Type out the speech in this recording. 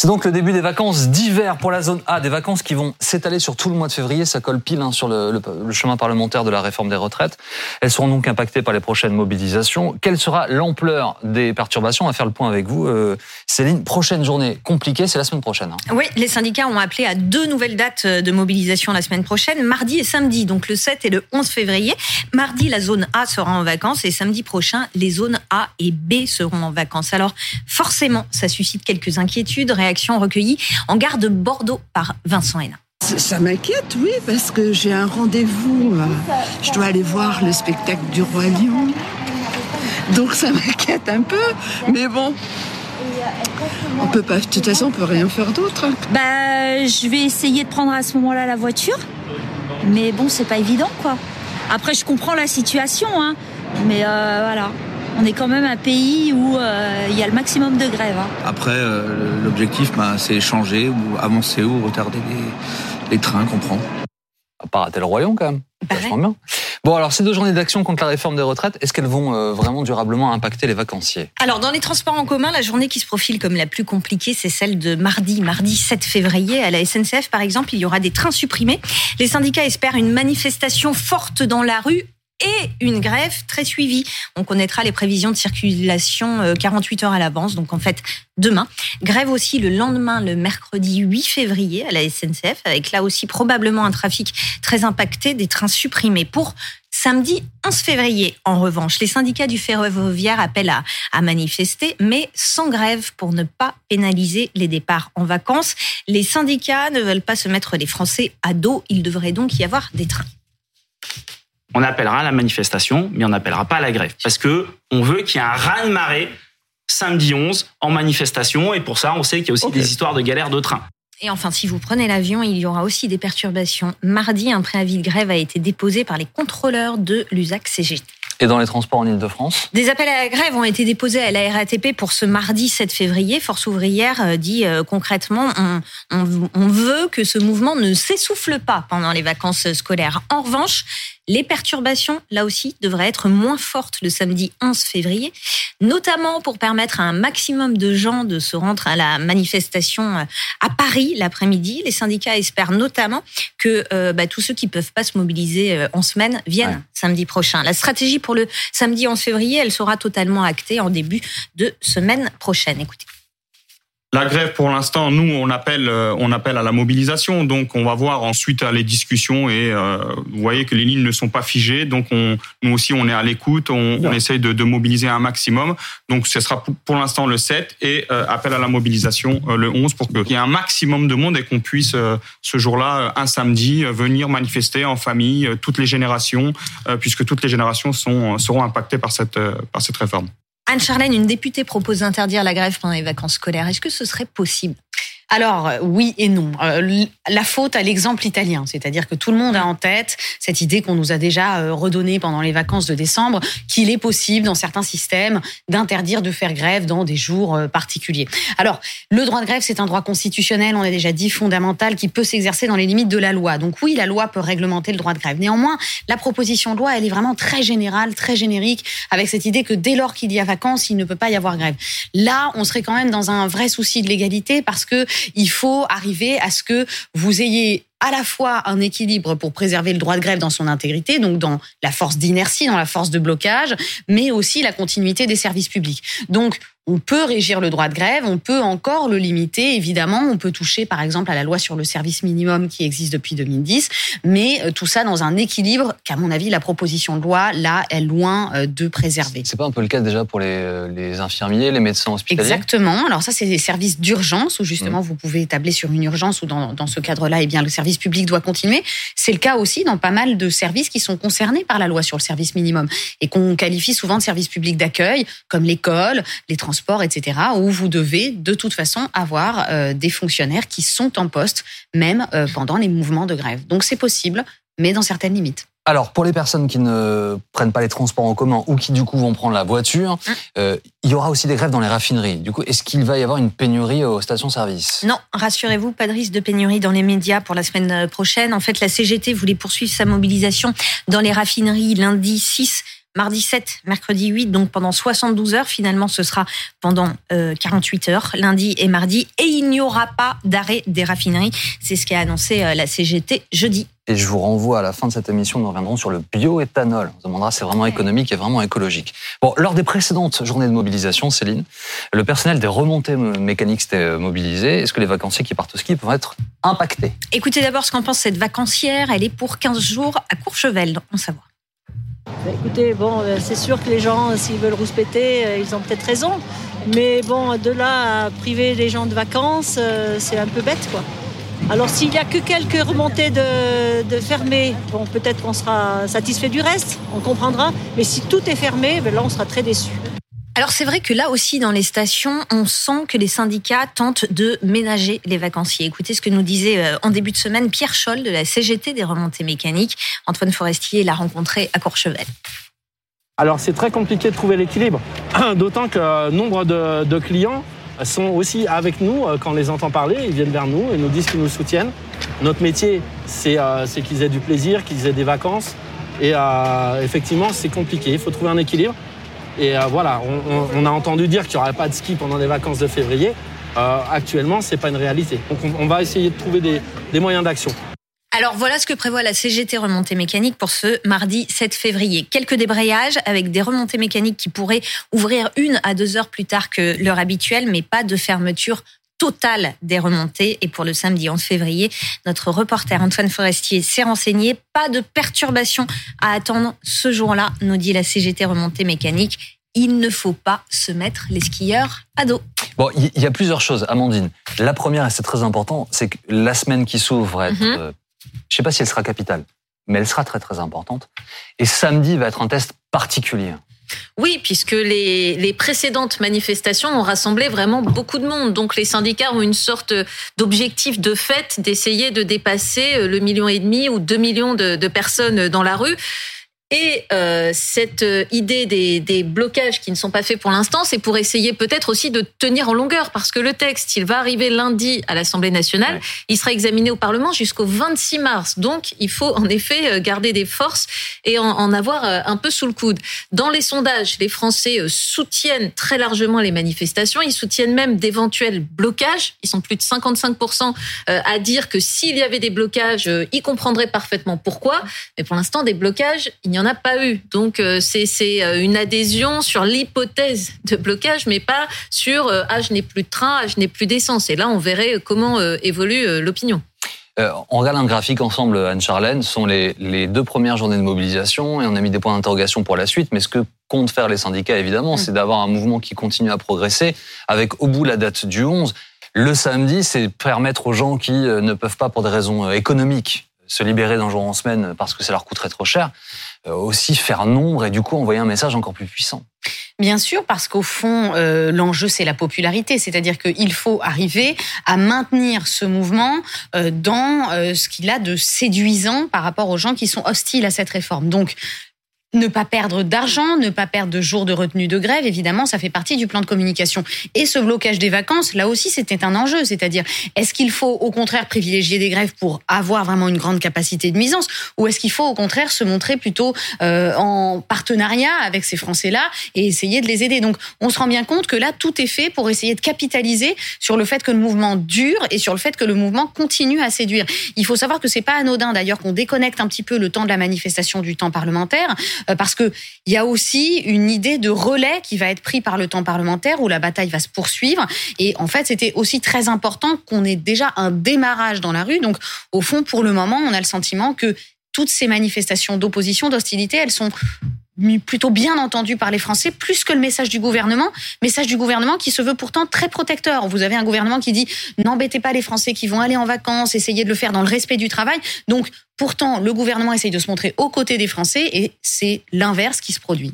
C'est donc le début des vacances d'hiver pour la zone A, des vacances qui vont s'étaler sur tout le mois de février. Ça colle pile hein, sur le, chemin parlementaire de la réforme des retraites. Elles seront donc impactées par les prochaines mobilisations. Quelle sera l'ampleur des perturbations? On va faire le point avec vous. Euh, Céline, prochaine journée compliquée, c'est la semaine prochaine. Hein. Oui, les syndicats ont appelé à deux nouvelles dates de mobilisation la semaine prochaine, mardi et samedi, donc le 7 et le 11 février. Mardi, la zone A sera en vacances et samedi prochain, les zones A et B seront en vacances. Alors forcément, ça suscite quelques inquiétudes recueillies en gare de Bordeaux par Vincent Hénin. Ça m'inquiète, oui, parce que j'ai un rendez-vous. Euh, je dois aller voir le spectacle du Roi Lion. Donc ça m'inquiète un peu, mais bon. On peut pas, de toute façon, on peut rien faire d'autre. Bah, je vais essayer de prendre à ce moment-là la voiture, mais bon, c'est pas évident, quoi. Après, je comprends la situation, hein, mais euh, voilà on est quand même un pays où euh, il y a le maximum de grèves. Hein. Après, euh, l'objectif, bah, c'est changer ou avancer ou retarder les, trains qu'on prend. Pas rater le royaume quand même. Bah bien. Bon, alors ces deux journées d'action contre la réforme des retraites, est-ce qu'elles vont euh, vraiment durablement impacter les vacanciers? Alors, dans les transports en commun, la journée qui se profile comme la plus compliquée, c'est celle de mardi, mardi 7 février. À la SNCF, par exemple, il y aura des trains supprimés. Les syndicats espèrent une manifestation forte dans la rue et une grève très suivie. On connaîtra les prévisions de circulation 48 euh, heures à l'avance, donc en fait demain. Grève aussi le lendemain, le mercredi 8 février à la SNCF, avec là aussi probablement un trafic très impacté, des trains supprimés. Pour Samedi 11 février, en revanche, les syndicats du ferroviaire appellent à, à, manifester, mais sans grève pour ne pas pénaliser les départs en vacances. Les syndicats ne veulent pas se mettre les Français à dos. Il devrait donc y avoir des trains on appellera la manifestation, mais on n'appellera pas la grève. Parce que on veut qu'il y ait un raz-de-marée samedi 11 en manifestation. Et pour ça, on sait qu'il y a aussi des histoires de galères de train. Et enfin, si vous prenez l'avion, il y aura aussi des perturbations. Mardi, un préavis de grève a été déposé par les contrôleurs de l'USAC CGT. Et dans les transports en Ile-de-France Des appels à la grève ont été déposés à la RATP pour ce mardi 7 février. Force ouvrière euh, dit euh, concrètement, on, on veut que ce mouvement ne s'essouffle pas pendant les vacances scolaires. En revanche, les perturbations, là aussi, devraient être moins fortes le samedi 11 février, notamment pour permettre à un maximum de gens de se rendre à la manifestation euh, à Paris l'après-midi. Les syndicats espèrent notamment que euh, bah, tous ceux qui peuvent pas se mobiliser en semaine viennent samedi prochain. La stratégie pour le samedi 11 février, elle sera totalement actée en début de semaine prochaine. Écoutez. La grève, pour l'instant, nous, on appelle, euh, on appelle à la mobilisation. Donc, on va voir ensuite les discussions. Et euh, vous voyez que les lignes ne sont pas figées. Donc, on, nous aussi, on est à l'écoute. On, on essaye de, de, mobiliser un maximum. Donc, ce sera pour, l'instant le 7 et euh, appel à la mobilisation le 11 pour qu'il y ait un maximum de monde et qu'on puisse ce jour-là, un samedi, venir manifester en famille, toutes les générations, puisque toutes les générations sont, seront impactées par cette, par cette réforme. Anne-Charlène, une députée propose d'interdire la grève pendant les vacances scolaires. Est-ce que ce serait possible? Alors euh, oui et non. Euh, la faute à l'exemple italien, c'est-à-dire que tout le monde a en tête cette idée qu'on nous a déjà euh, redonnée pendant les vacances de décembre, qu'il est possible dans certains systèmes d'interdire de faire grève dans des jours particuliers. Alors le droit de grève, c'est un droit constitutionnel, on a déjà dit fondamental, qui peut s'exercer dans les limites de la loi. Donc oui, la loi peut réglementer le droit de grève. Néanmoins, la proposition de loi, elle est vraiment très générale, très générique, avec cette idée que dès lors qu'il y a vacances, il ne peut pas y avoir grève. Là, on serait quand même dans un vrai souci de l'égalité parce que il faut arriver à ce que vous ayez à la fois un équilibre pour préserver le droit de grève dans son intégrité, donc dans la force d'inertie, dans la force de blocage, mais aussi la continuité des services publics. Donc, on peut régir le droit de grève, on peut encore le limiter, évidemment. On peut toucher, par exemple, à la loi sur le service minimum qui existe depuis 2010, mais euh, tout ça dans un équilibre qu'à mon avis, la proposition de loi, là, est loin euh, de préserver. C'est pas un peu le cas déjà pour les, euh, les infirmiers, les médecins hospitaliers? Exactement. Alors ça, c'est des services d'urgence où justement mmh. vous pouvez établir sur une urgence ou dans, dans ce cadre-là, eh bien, le service public doit continuer. C'est le cas aussi dans pas mal de services qui sont concernés par la loi sur le service minimum et qu'on qualifie souvent de services publics d'accueil, comme l'école, les transports sport, etc., où vous devez de toute façon avoir euh, des fonctionnaires qui sont en poste, même euh, pendant les mouvements de grève. Donc c'est possible, mais dans certaines limites. Alors, pour les personnes qui ne prennent pas les transports en commun ou qui, du coup, vont prendre la voiture, mmh. euh, il y aura aussi des grèves dans les raffineries. Du coup, est-ce qu'il va y avoir une pénurie aux stations-service? Non, rassurez-vous, pas de risque de pénurie dans les médias pour la semaine prochaine. En fait, la CGT voulait poursuivre sa mobilisation dans les raffineries lundi 6 mardi 7, mercredi 8, donc pendant 72 heures. Finalement, ce sera pendant 48 heures, lundi et mardi. Et il n'y aura pas d'arrêt des raffineries. C'est ce qu'a annoncé la CGT jeudi. Et je vous renvoie à la fin de cette émission, nous reviendrons sur le bioéthanol. On se demandera si c'est vraiment économique et vraiment écologique. Bon, lors des précédentes journées de mobilisation, Céline, le personnel des remontées mécaniques s'était mobilisé. Est-ce que les vacanciers qui partent au ski peuvent être impactés? Écoutez d'abord ce qu'en pense cette vacancière. Elle est pour 15 jours à Courchevel, on savoir. Bah, écoutez, euh, c'est sûr que les gens, s'ils veulent rouspéter, euh, ils ont peut-être raison. Mais bon, de là à priver les gens de vacances, euh, c'est un peu bête, quoi. Alors s'il n'y a que quelques remontées de, de fermées, peut-être qu'on sera satisfait du reste, on comprendra. Mais si tout est fermé, ben là, on sera très déçus. Alors c'est vrai que là aussi dans les stations, on sent que les syndicats tentent de ménager les vacanciers. Écoutez ce que nous disait euh, en début de semaine Pierre Scholl de la CGT des remontées mécaniques. Antoine Forestier l'a rencontré à Courchevel. Alors c'est très compliqué de trouver l'équilibre, d'autant que nombre de, clients sont aussi avec nous euh, quand on les entend parler. Ils viennent vers nous et nous disent qu'ils nous soutiennent. Notre métier, c'est euh, qu'ils aient du plaisir, qu'ils aient des vacances. Et euh, effectivement, c'est compliqué. Il faut trouver un équilibre. Et voilà, on, a entendu dire qu'il n'y aurait pas de ski pendant les vacances de février. actuellement, ce n'est pas une réalité. Donc on, va essayer de trouver des moyens d'action. Alors voilà ce que prévoit la CGT remontée mécanique pour ce mardi 7 février. Quelques débrayages avec des remontées mécaniques qui pourraient ouvrir une à deux heures plus tard que l'heure habituelle, mais pas de fermeture totale des remontées. Et pour le samedi 11 février, notre reporter Antoine Forestier s'est renseigné. Pas de perturbation à attendre ce jour-là, nous dit la CGT remontée mécanique. Il ne faut pas se mettre les skieurs à dos. Bon, il y a plusieurs choses, Amandine. La première, et c'est très important, c'est que la semaine qui s'ouvre mhm. euh, je ne sais pas si elle sera capitale, mais elle sera très très importante. Et samedi va être un test particulier. Oui, puisque les, les, précédentes manifestations ont rassemblé vraiment beaucoup de monde. Donc les syndicats ont une sorte d'objectif de fait d'essayer de dépasser le million et demi ou deux millions de, de personnes dans la rue. Et euh, cette euh, idée des, des, blocages qui ne sont pas faits pour l'instant, c'est pour essayer peut-être aussi de tenir en longueur, parce que le texte, il va arriver lundi à l'Assemblée nationale, il sera examiné au Parlement jusqu'au 26 mars. Donc, il faut en effet euh, garder des forces et en, en, avoir euh, un peu sous le coude. Dans les sondages, les Français soutiennent très largement les manifestations, ils soutiennent même d'éventuels blocages. Ils sont plus de 55% à dire que s'il y avait des blocages, ils comprendraient parfaitement pourquoi. Mais pour l'instant, des blocages, il n'y en a pas eu. Donc euh, c'est euh, une adhésion sur l'hypothèse de blocage, mais pas sur euh, ah je n'ai plus de train, ah, je n'ai plus d'essence. Et là, on verrait comment évolue l'opinion. on regarde un graphique ensemble, Anne-Charlène. Ce sont les, les, deux premières journées de mobilisation et on a mis des points d'interrogation pour la suite. Mais ce que comptent faire les syndicats, évidemment, mm. c'est d'avoir un mouvement qui continue à progresser avec au bout la date du 11. Le samedi, c'est permettre aux gens qui ne peuvent pas, pour des raisons économiques, se libérer d'un jour en semaine parce que ça leur coûterait trop cher, euh, aussi faire nombre et du coup envoyer un message encore plus puissant. Bien sûr, parce qu'au fond, euh, l'enjeu, c'est la popularité. C'est-à-dire qu'il faut arriver à maintenir ce mouvement euh, dans ce qu'il a de séduisant par rapport aux gens qui sont hostiles à cette réforme. Ne pas perdre d'argent, ne pas perdre de jours de retenue de grève, évidemment, ça fait partie du plan de communication. Et ce blocage des vacances, là aussi, c'était un enjeu. C'est-à-dire, est-ce qu'il faut au contraire privilégier des grèves pour avoir vraiment une grande capacité de misance, ou est-ce qu'il faut au contraire se montrer plutôt euh, en partenariat avec ces Français-là et essayer de les aider? Donc, on se rend bien compte que là, tout est fait pour essayer de capitaliser sur le fait que le mouvement dure et sur le fait que le mouvement continue à séduire. Il faut savoir que c'est pas anodin, d'ailleurs, qu'on déconnecte un petit peu le temps de la manifestation du temps parlementaire. Euh, parce que il y a aussi une idée de relais qui va être pris par le temps parlementaire où la bataille va se poursuivre. Et en fait, c'était aussi très important qu'on ait déjà un démarrage dans la rue. Donc, au fond, pour le moment, on a le sentiment que toutes ces manifestations d'opposition, d'hostilité, elles sont plutôt bien entendu par les Français, plus que le message du gouvernement, message du gouvernement qui se veut pourtant très protecteur. Vous avez un gouvernement qui dit n'embêtez pas les Français qui vont aller en vacances, essayez de le faire dans le respect du travail. Donc pourtant, le gouvernement essaye de se montrer aux côtés des Français et c'est l'inverse qui se produit.